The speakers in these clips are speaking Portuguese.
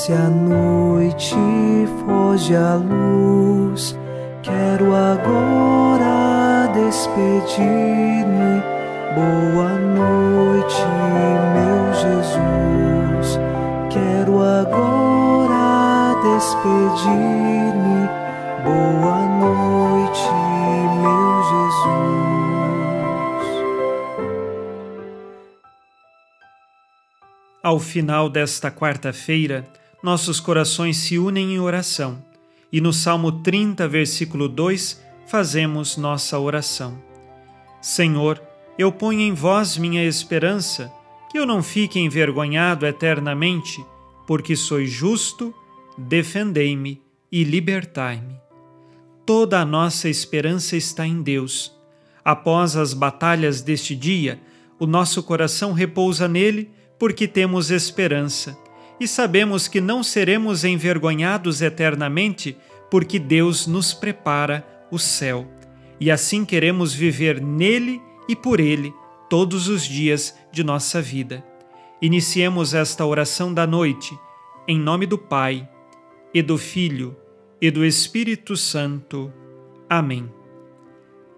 Desce a noite, foge a luz. Quero agora despedir-me. Boa noite, meu Jesus. Quero agora despedir-me. Boa noite, meu Jesus. Ao final desta quarta-feira, nossos corações se unem em oração e no Salmo 30, versículo 2, fazemos nossa oração. Senhor, eu ponho em vós minha esperança, que eu não fique envergonhado eternamente, porque sois justo, defendei-me e libertai-me. Toda a nossa esperança está em Deus. Após as batalhas deste dia, o nosso coração repousa nele porque temos esperança e sabemos que não seremos envergonhados eternamente, porque Deus nos prepara o céu. E assim queremos viver nele e por ele todos os dias de nossa vida. Iniciemos esta oração da noite, em nome do Pai, e do Filho, e do Espírito Santo. Amém.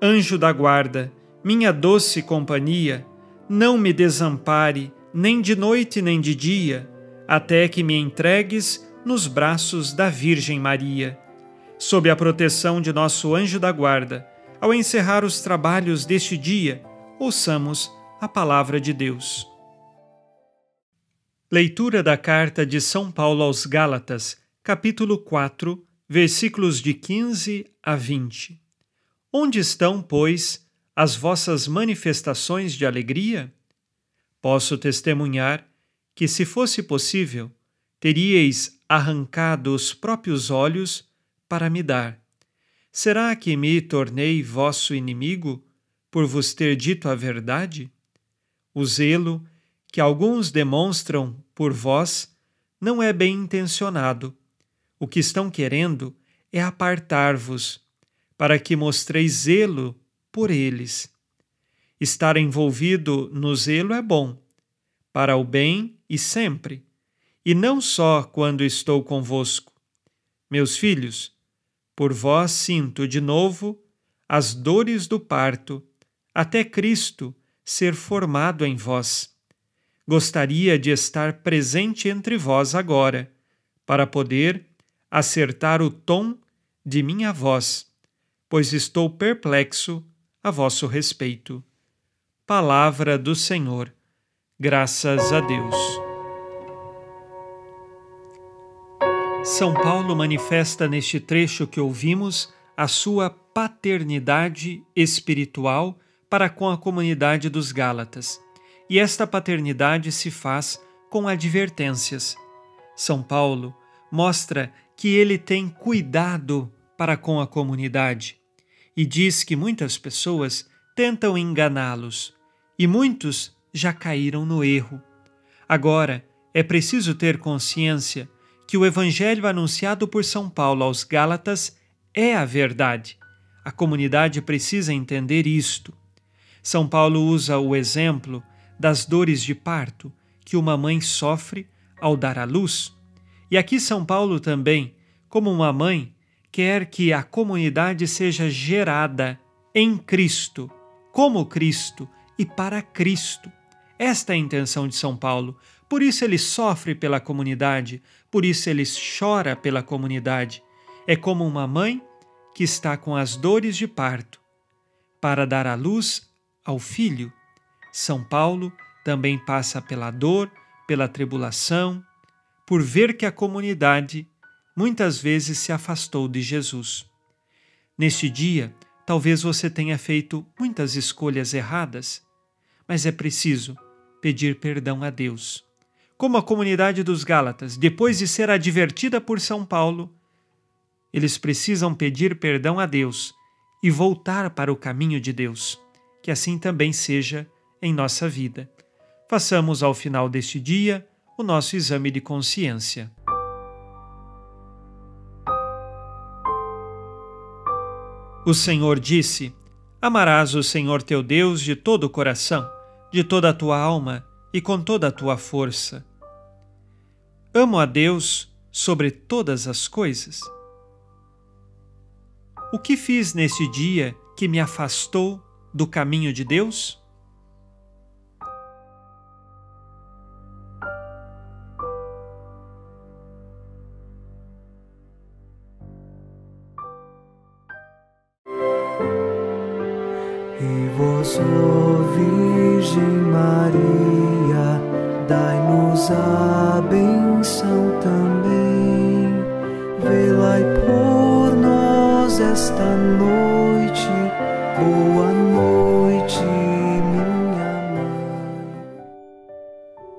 Anjo da guarda, minha doce companhia, não me desampare, nem de noite nem de dia até que me entregues nos braços da Virgem Maria. Sob a proteção de nosso anjo da guarda, ao encerrar os trabalhos deste dia, ouçamos a palavra de Deus. Leitura da carta de São Paulo aos Gálatas, capítulo 4, versículos de 15 a 20. Onde estão, pois, as vossas manifestações de alegria? Posso testemunhar que, se fosse possível, teríeis arrancado os próprios olhos para me dar. Será que me tornei vosso inimigo por vos ter dito a verdade? O zelo que alguns demonstram por vós não é bem intencionado. O que estão querendo é apartar-vos, para que mostreis zelo por eles. Estar envolvido no zelo é bom, para o bem e sempre, e não só quando estou convosco. Meus filhos, por vós sinto de novo as dores do parto, até Cristo ser formado em vós. Gostaria de estar presente entre vós agora, para poder acertar o tom de minha voz, pois estou perplexo a vosso respeito. Palavra do Senhor. Graças a Deus. São Paulo manifesta neste trecho que ouvimos a sua paternidade espiritual para com a comunidade dos Gálatas. E esta paternidade se faz com advertências. São Paulo mostra que ele tem cuidado para com a comunidade e diz que muitas pessoas tentam enganá-los e muitos já caíram no erro. Agora, é preciso ter consciência que o evangelho anunciado por São Paulo aos Gálatas é a verdade. A comunidade precisa entender isto. São Paulo usa o exemplo das dores de parto que uma mãe sofre ao dar à luz. E aqui São Paulo também, como uma mãe, quer que a comunidade seja gerada em Cristo, como Cristo e para Cristo. Esta é a intenção de São Paulo. Por isso ele sofre pela comunidade, por isso ele chora pela comunidade. É como uma mãe que está com as dores de parto para dar à luz ao filho. São Paulo também passa pela dor, pela tribulação, por ver que a comunidade muitas vezes se afastou de Jesus. Neste dia, talvez você tenha feito muitas escolhas erradas, mas é preciso pedir perdão a Deus. Como a comunidade dos Gálatas, depois de ser advertida por São Paulo, eles precisam pedir perdão a Deus e voltar para o caminho de Deus. Que assim também seja em nossa vida. Façamos ao final deste dia o nosso exame de consciência. O Senhor disse: Amarás o Senhor teu Deus de todo o coração de toda a tua alma e com toda a tua força. Amo a Deus sobre todas as coisas? O que fiz nesse dia que me afastou do caminho de Deus? Dai-nos a também. Velai por nós esta noite. Boa noite, minha mãe.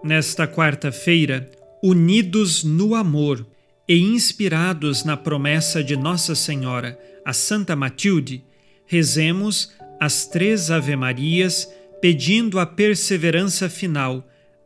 Nesta quarta-feira, unidos no amor e inspirados na promessa de Nossa Senhora, a Santa Matilde, rezemos as três Ave-Marias, pedindo a perseverança final